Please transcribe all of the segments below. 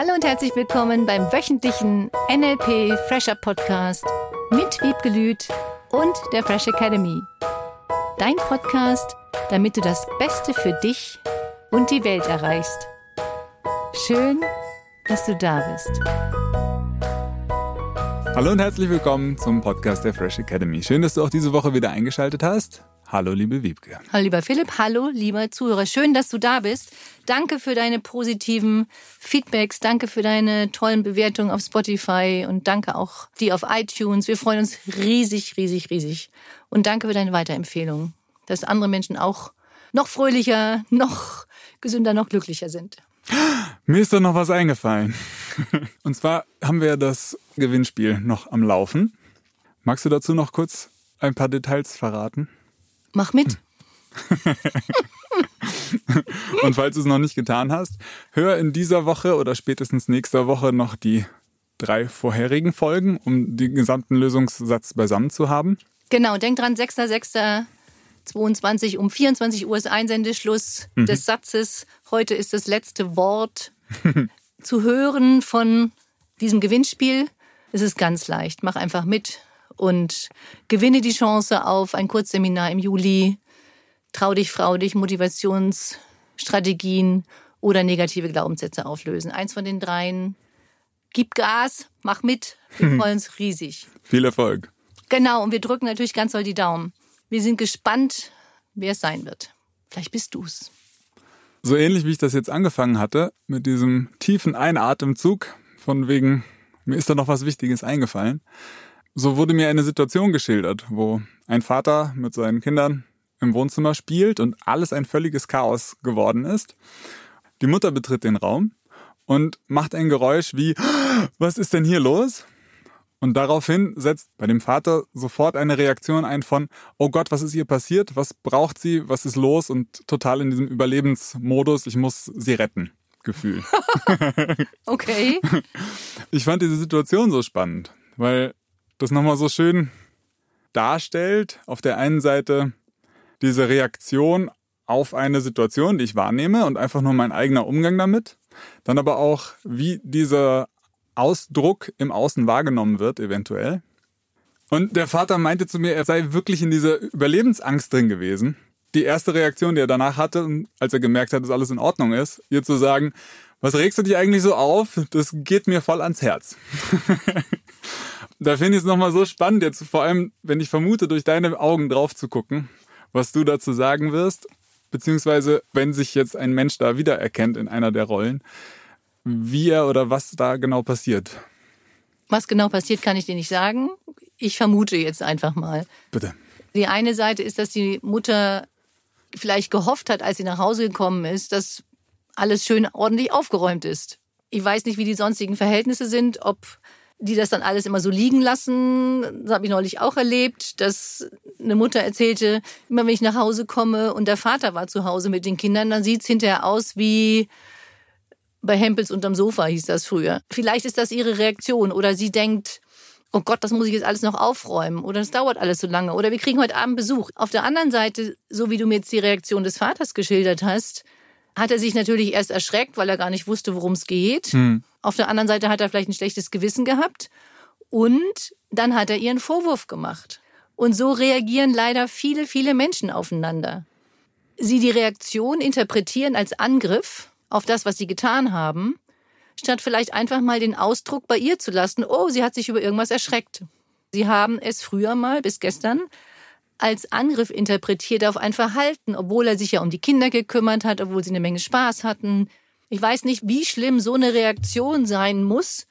Hallo und herzlich willkommen beim wöchentlichen NLP Fresher Podcast mit Wiebke Lüth und der Fresh Academy. Dein Podcast, damit du das Beste für dich und die Welt erreichst. Schön, dass du da bist. Hallo und herzlich willkommen zum Podcast der Fresh Academy. Schön, dass du auch diese Woche wieder eingeschaltet hast. Hallo, liebe Wiebke. Hallo, lieber Philipp. Hallo, lieber Zuhörer. Schön, dass du da bist. Danke für deine positiven Feedbacks. Danke für deine tollen Bewertungen auf Spotify und danke auch die auf iTunes. Wir freuen uns riesig, riesig, riesig. Und danke für deine Weiterempfehlungen, dass andere Menschen auch noch fröhlicher, noch gesünder, noch glücklicher sind. Mir ist da noch was eingefallen. Und zwar haben wir das Gewinnspiel noch am Laufen. Magst du dazu noch kurz ein paar Details verraten? Mach mit. Und falls du es noch nicht getan hast, hör in dieser Woche oder spätestens nächster Woche noch die drei vorherigen Folgen, um den gesamten Lösungssatz beisammen zu haben. Genau, denk dran, 6.6.22 um 24 Uhr ist Einsendeschluss mhm. des Satzes. Heute ist das letzte Wort zu hören von diesem Gewinnspiel. Es ist ganz leicht. Mach einfach mit und gewinne die Chance auf ein Kurzseminar im Juli. Trau dich, frau dich, Motivationsstrategien oder negative Glaubenssätze auflösen. Eins von den dreien. Gib Gas, mach mit. Wir freuen uns riesig. Viel Erfolg. Genau, und wir drücken natürlich ganz doll die Daumen. Wir sind gespannt, wer es sein wird. Vielleicht bist du's. So ähnlich wie ich das jetzt angefangen hatte, mit diesem tiefen Einatemzug, von wegen, mir ist da noch was Wichtiges eingefallen. So wurde mir eine Situation geschildert, wo ein Vater mit seinen Kindern im Wohnzimmer spielt und alles ein völliges Chaos geworden ist. Die Mutter betritt den Raum und macht ein Geräusch wie, was ist denn hier los? Und daraufhin setzt bei dem Vater sofort eine Reaktion ein von, oh Gott, was ist ihr passiert? Was braucht sie? Was ist los? Und total in diesem Überlebensmodus, ich muss sie retten. Gefühl. okay. Ich fand diese Situation so spannend, weil das nochmal so schön darstellt. Auf der einen Seite diese Reaktion auf eine Situation, die ich wahrnehme und einfach nur mein eigener Umgang damit. Dann aber auch, wie dieser Ausdruck im Außen wahrgenommen wird, eventuell. Und der Vater meinte zu mir, er sei wirklich in dieser Überlebensangst drin gewesen. Die erste Reaktion, die er danach hatte, als er gemerkt hat, dass alles in Ordnung ist, ihr zu sagen, was regst du dich eigentlich so auf? Das geht mir voll ans Herz. da finde ich es nochmal so spannend, jetzt vor allem, wenn ich vermute, durch deine Augen drauf zu gucken, was du dazu sagen wirst, beziehungsweise wenn sich jetzt ein Mensch da wiedererkennt in einer der Rollen wie er oder was da genau passiert. Was genau passiert, kann ich dir nicht sagen. Ich vermute jetzt einfach mal. Bitte. Die eine Seite ist, dass die Mutter vielleicht gehofft hat, als sie nach Hause gekommen ist, dass alles schön ordentlich aufgeräumt ist. Ich weiß nicht, wie die sonstigen Verhältnisse sind, ob die das dann alles immer so liegen lassen. Das habe ich neulich auch erlebt, dass eine Mutter erzählte, immer wenn ich nach Hause komme und der Vater war zu Hause mit den Kindern, dann sieht es hinterher aus wie bei Hempels unterm Sofa hieß das früher. Vielleicht ist das ihre Reaktion oder sie denkt, oh Gott, das muss ich jetzt alles noch aufräumen oder es dauert alles so lange oder wir kriegen heute Abend Besuch. Auf der anderen Seite, so wie du mir jetzt die Reaktion des Vaters geschildert hast, hat er sich natürlich erst erschreckt, weil er gar nicht wusste, worum es geht. Hm. Auf der anderen Seite hat er vielleicht ein schlechtes Gewissen gehabt und dann hat er ihren Vorwurf gemacht. Und so reagieren leider viele, viele Menschen aufeinander. Sie die Reaktion interpretieren als Angriff auf das, was sie getan haben, statt vielleicht einfach mal den Ausdruck bei ihr zu lassen, oh, sie hat sich über irgendwas erschreckt. Sie haben es früher mal, bis gestern, als Angriff interpretiert auf ein Verhalten, obwohl er sich ja um die Kinder gekümmert hat, obwohl sie eine Menge Spaß hatten. Ich weiß nicht, wie schlimm so eine Reaktion sein muss,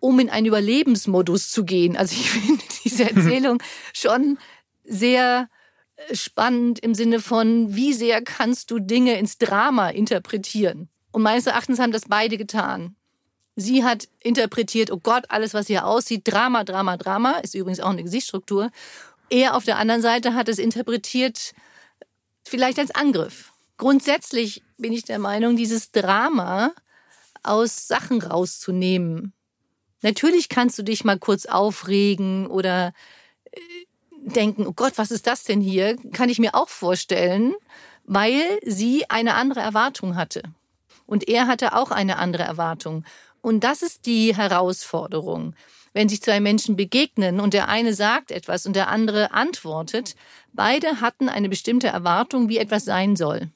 um in einen Überlebensmodus zu gehen. Also ich finde diese Erzählung schon sehr äh, spannend im Sinne von, wie sehr kannst du Dinge ins Drama interpretieren? Und meines Erachtens haben das beide getan. Sie hat interpretiert, oh Gott, alles, was hier aussieht, Drama, Drama, Drama, ist übrigens auch eine Gesichtsstruktur. Er auf der anderen Seite hat es interpretiert, vielleicht als Angriff. Grundsätzlich bin ich der Meinung, dieses Drama aus Sachen rauszunehmen. Natürlich kannst du dich mal kurz aufregen oder äh, denken, oh Gott, was ist das denn hier? Kann ich mir auch vorstellen, weil sie eine andere Erwartung hatte. Und er hatte auch eine andere Erwartung. Und das ist die Herausforderung. Wenn sich zwei Menschen begegnen und der eine sagt etwas und der andere antwortet, beide hatten eine bestimmte Erwartung, wie etwas sein soll.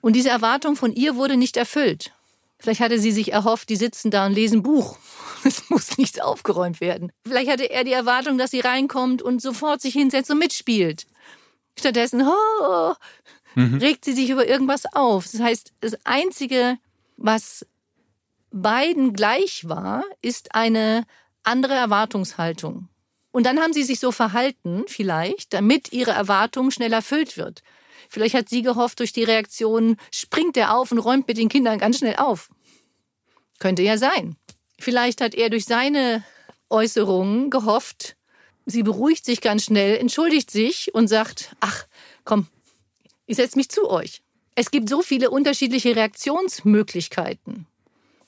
Und diese Erwartung von ihr wurde nicht erfüllt. Vielleicht hatte sie sich erhofft, die sitzen da und lesen Buch. Es muss nichts aufgeräumt werden. Vielleicht hatte er die Erwartung, dass sie reinkommt und sofort sich hinsetzt und mitspielt. Stattdessen oh, mhm. regt sie sich über irgendwas auf. Das heißt, das Einzige, was beiden gleich war, ist eine andere Erwartungshaltung. Und dann haben sie sich so verhalten, vielleicht, damit ihre Erwartung schnell erfüllt wird. Vielleicht hat sie gehofft, durch die Reaktion springt er auf und räumt mit den Kindern ganz schnell auf. Könnte ja sein. Vielleicht hat er durch seine Äußerungen gehofft, sie beruhigt sich ganz schnell, entschuldigt sich und sagt, ach, komm, ich setze mich zu euch. Es gibt so viele unterschiedliche Reaktionsmöglichkeiten.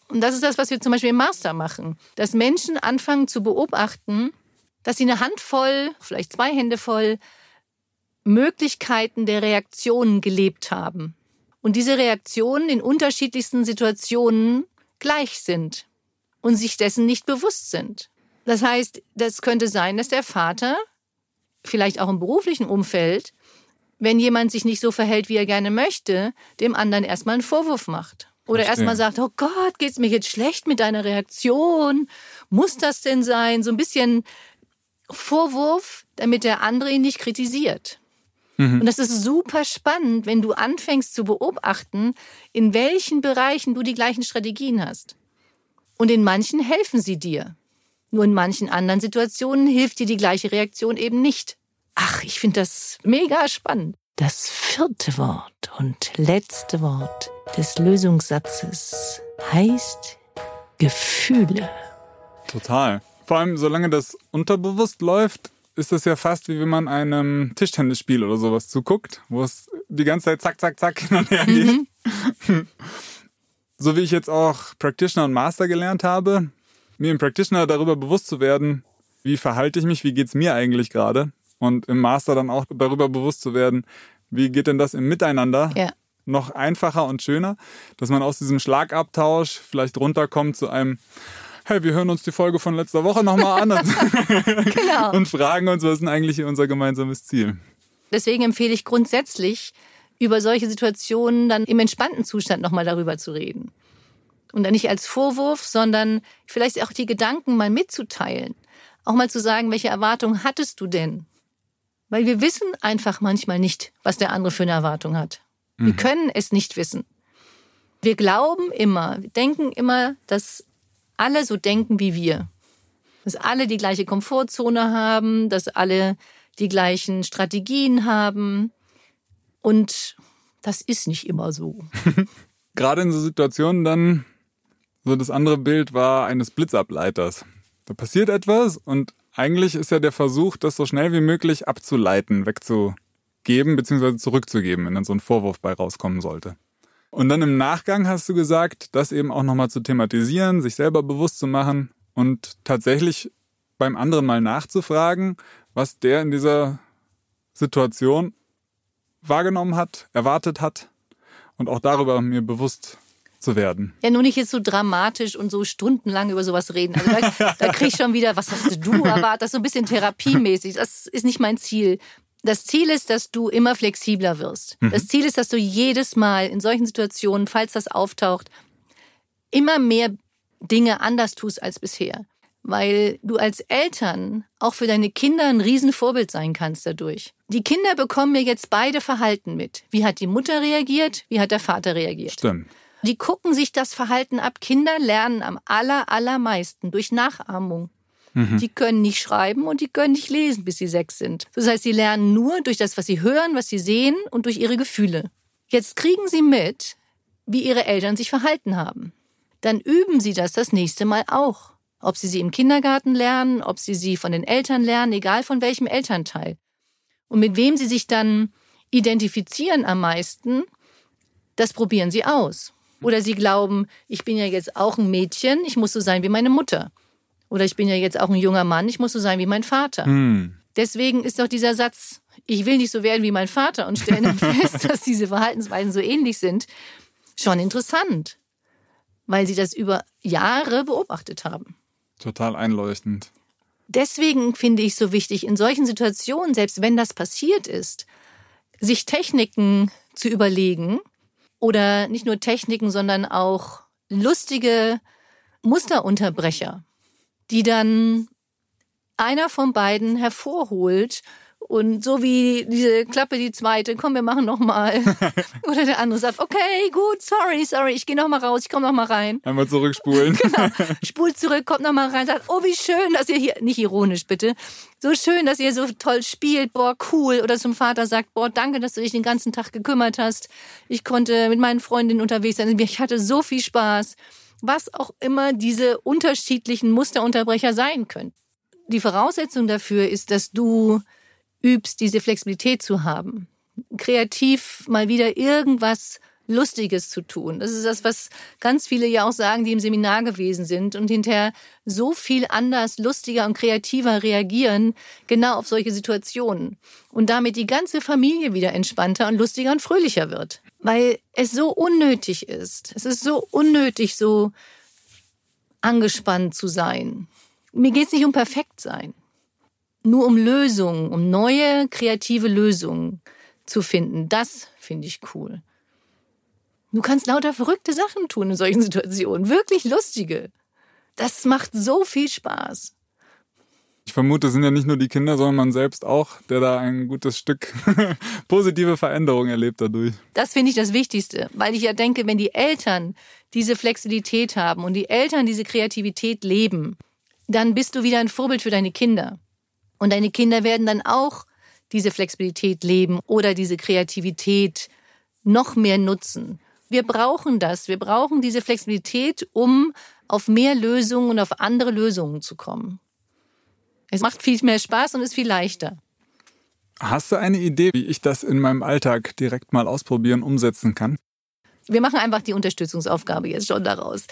Und das ist das, was wir zum Beispiel im Master machen. Dass Menschen anfangen zu beobachten, dass sie eine Handvoll, vielleicht zwei Hände voll Möglichkeiten der Reaktionen gelebt haben. Und diese Reaktionen in unterschiedlichsten Situationen gleich sind und sich dessen nicht bewusst sind. Das heißt, das könnte sein, dass der Vater, vielleicht auch im beruflichen Umfeld, wenn jemand sich nicht so verhält, wie er gerne möchte, dem anderen erstmal einen Vorwurf macht. Oder erstmal sagt, oh Gott, geht's mir jetzt schlecht mit deiner Reaktion? Muss das denn sein? So ein bisschen Vorwurf, damit der andere ihn nicht kritisiert. Mhm. Und das ist super spannend, wenn du anfängst zu beobachten, in welchen Bereichen du die gleichen Strategien hast. Und in manchen helfen sie dir. Nur in manchen anderen Situationen hilft dir die gleiche Reaktion eben nicht. Ach, ich finde das mega spannend. Das vierte Wort und letzte Wort des Lösungssatzes heißt Gefühle. Total. Vor allem, solange das unterbewusst läuft, ist das ja fast wie wenn man einem Tischtennisspiel oder sowas zuguckt, wo es die ganze Zeit zack, zack, zack hin und her geht. Mhm. so wie ich jetzt auch Practitioner und Master gelernt habe, mir im Practitioner darüber bewusst zu werden, wie verhalte ich mich, wie geht's mir eigentlich gerade und im Master dann auch darüber bewusst zu werden, wie geht denn das im Miteinander ja. Noch einfacher und schöner, dass man aus diesem Schlagabtausch vielleicht runterkommt zu einem hey, wir hören uns die Folge von letzter Woche nochmal an und, genau. und fragen uns, was ist denn eigentlich unser gemeinsames Ziel. Deswegen empfehle ich grundsätzlich, über solche Situationen dann im entspannten Zustand nochmal darüber zu reden. Und dann nicht als Vorwurf, sondern vielleicht auch die Gedanken mal mitzuteilen. Auch mal zu sagen, welche Erwartungen hattest du denn? Weil wir wissen einfach manchmal nicht, was der andere für eine Erwartung hat. Wir mhm. können es nicht wissen. Wir glauben immer, wir denken immer, dass alle so denken wie wir. Dass alle die gleiche Komfortzone haben, dass alle die gleichen Strategien haben. Und das ist nicht immer so. Gerade in so Situationen dann, so das andere Bild war eines Blitzableiters. Da passiert etwas und eigentlich ist ja der Versuch, das so schnell wie möglich abzuleiten, wegzugeben bzw. zurückzugeben, wenn dann so ein Vorwurf bei rauskommen sollte. Und dann im Nachgang hast du gesagt, das eben auch nochmal zu thematisieren, sich selber bewusst zu machen und tatsächlich beim anderen mal nachzufragen, was der in dieser Situation wahrgenommen hat, erwartet hat und auch darüber mir bewusst zu werden. Ja, nur nicht jetzt so dramatisch und so stundenlang über sowas reden. Also da, da krieg ich schon wieder, was hast du erwartet? Das ist so ein bisschen therapiemäßig. Das ist nicht mein Ziel das Ziel ist, dass du immer flexibler wirst. Mhm. Das Ziel ist, dass du jedes Mal in solchen Situationen, falls das auftaucht, immer mehr Dinge anders tust als bisher. Weil du als Eltern auch für deine Kinder ein Riesenvorbild sein kannst dadurch. Die Kinder bekommen mir jetzt beide Verhalten mit. Wie hat die Mutter reagiert? Wie hat der Vater reagiert? Stimmt. Die gucken sich das Verhalten ab. Kinder lernen am aller, allermeisten durch Nachahmung. Mhm. Die können nicht schreiben und die können nicht lesen, bis sie sechs sind. Das heißt, sie lernen nur durch das, was sie hören, was sie sehen und durch ihre Gefühle. Jetzt kriegen sie mit, wie ihre Eltern sich verhalten haben. Dann üben sie das das nächste Mal auch. Ob sie sie im Kindergarten lernen, ob sie sie von den Eltern lernen, egal von welchem Elternteil. Und mit wem sie sich dann identifizieren am meisten, das probieren sie aus. Oder sie glauben, ich bin ja jetzt auch ein Mädchen, ich muss so sein wie meine Mutter. Oder ich bin ja jetzt auch ein junger Mann, ich muss so sein wie mein Vater. Hm. Deswegen ist doch dieser Satz, ich will nicht so werden wie mein Vater und stellen dann fest, dass diese Verhaltensweisen so ähnlich sind, schon interessant. weil sie das über Jahre beobachtet haben. Total einleuchtend. Deswegen finde ich so wichtig, in solchen Situationen, selbst wenn das passiert ist, sich Techniken zu überlegen oder nicht nur Techniken, sondern auch lustige Musterunterbrecher, die dann einer von beiden hervorholt und so wie diese Klappe, die zweite, komm, wir machen noch mal. Oder der andere sagt, okay, gut, sorry, sorry, ich gehe noch mal raus, ich komme noch mal rein. Einmal zurückspulen. genau. Spult zurück, kommt noch mal rein, sagt, oh, wie schön, dass ihr hier, nicht ironisch bitte, so schön, dass ihr so toll spielt, boah, cool. Oder zum Vater sagt, boah, danke, dass du dich den ganzen Tag gekümmert hast. Ich konnte mit meinen Freundinnen unterwegs sein, ich hatte so viel Spaß. Was auch immer diese unterschiedlichen Musterunterbrecher sein können. Die Voraussetzung dafür ist, dass du übst, diese Flexibilität zu haben. Kreativ mal wieder irgendwas Lustiges zu tun. Das ist das, was ganz viele ja auch sagen, die im Seminar gewesen sind und hinterher so viel anders, lustiger und kreativer reagieren, genau auf solche Situationen. Und damit die ganze Familie wieder entspannter und lustiger und fröhlicher wird. Weil es so unnötig ist. Es ist so unnötig, so angespannt zu sein. Mir geht es nicht um perfekt sein nur um Lösungen, um neue kreative Lösungen zu finden. Das finde ich cool. Du kannst lauter verrückte Sachen tun in solchen Situationen, wirklich lustige. Das macht so viel Spaß. Ich vermute, es sind ja nicht nur die Kinder, sondern man selbst auch, der da ein gutes Stück positive Veränderung erlebt dadurch. Das finde ich das Wichtigste, weil ich ja denke, wenn die Eltern diese Flexibilität haben und die Eltern diese Kreativität leben, dann bist du wieder ein Vorbild für deine Kinder. Und deine Kinder werden dann auch diese Flexibilität leben oder diese Kreativität noch mehr nutzen. Wir brauchen das. Wir brauchen diese Flexibilität, um auf mehr Lösungen und auf andere Lösungen zu kommen. Es macht viel mehr Spaß und ist viel leichter. Hast du eine Idee, wie ich das in meinem Alltag direkt mal ausprobieren, umsetzen kann? Wir machen einfach die Unterstützungsaufgabe jetzt schon daraus.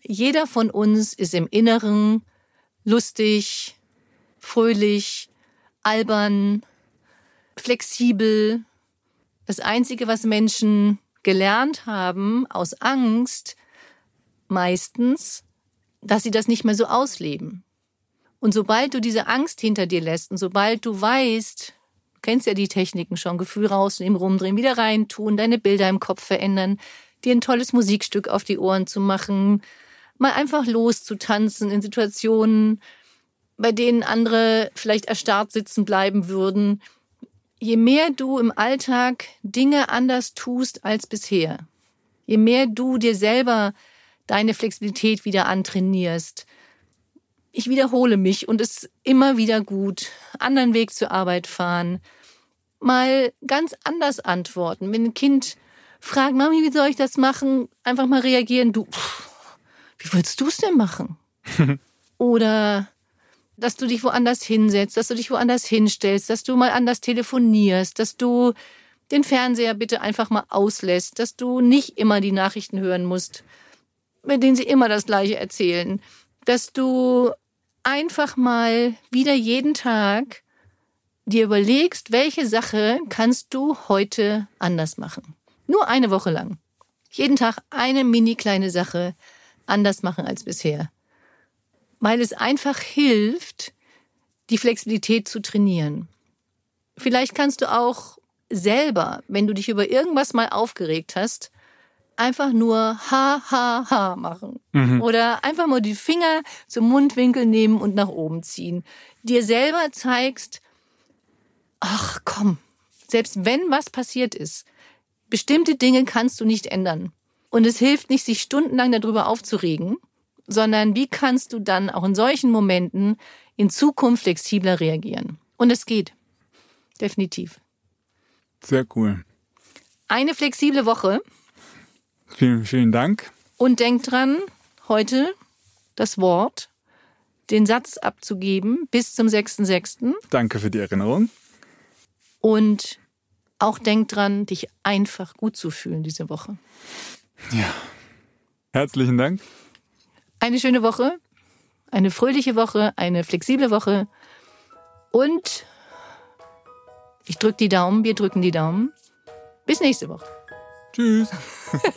Jeder von uns ist im Inneren lustig, fröhlich, albern, flexibel. Das Einzige, was Menschen gelernt haben aus Angst, meistens, dass sie das nicht mehr so ausleben. Und sobald du diese Angst hinter dir lässt und sobald du weißt, du kennst ja die Techniken schon, Gefühl rausnehmen, rumdrehen, wieder reintun, deine Bilder im Kopf verändern, dir ein tolles Musikstück auf die Ohren zu machen, mal einfach loszutanzen in Situationen, bei denen andere vielleicht erstarrt sitzen bleiben würden. Je mehr du im Alltag Dinge anders tust als bisher, je mehr du dir selber deine Flexibilität wieder antrainierst, ich wiederhole mich und es immer wieder gut, anderen Weg zur Arbeit fahren, mal ganz anders antworten. Wenn ein Kind fragt, Mami, wie soll ich das machen? Einfach mal reagieren, du, pff, wie willst du es denn machen? Oder dass du dich woanders hinsetzt, dass du dich woanders hinstellst, dass du mal anders telefonierst, dass du den Fernseher bitte einfach mal auslässt, dass du nicht immer die Nachrichten hören musst, mit denen sie immer das Gleiche erzählen, dass du einfach mal wieder jeden Tag dir überlegst, welche Sache kannst du heute anders machen. Nur eine Woche lang. Jeden Tag eine mini kleine Sache anders machen als bisher weil es einfach hilft, die Flexibilität zu trainieren. Vielleicht kannst du auch selber, wenn du dich über irgendwas mal aufgeregt hast, einfach nur ha ha ha machen mhm. oder einfach mal die Finger zum Mundwinkel nehmen und nach oben ziehen. Dir selber zeigst, ach komm, selbst wenn was passiert ist, bestimmte Dinge kannst du nicht ändern. Und es hilft nicht, sich stundenlang darüber aufzuregen, sondern wie kannst du dann auch in solchen Momenten in Zukunft flexibler reagieren? Und es geht. Definitiv. Sehr cool. Eine flexible Woche. Vielen, vielen Dank. Und denk dran, heute das Wort, den Satz abzugeben bis zum 6.6. Danke für die Erinnerung. Und auch denk dran, dich einfach gut zu fühlen diese Woche. Ja. Herzlichen Dank. Eine schöne Woche, eine fröhliche Woche, eine flexible Woche. Und ich drücke die Daumen, wir drücken die Daumen. Bis nächste Woche. Tschüss.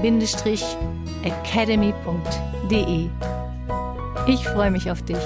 www.fresh-academy.de. Ich freue mich auf dich.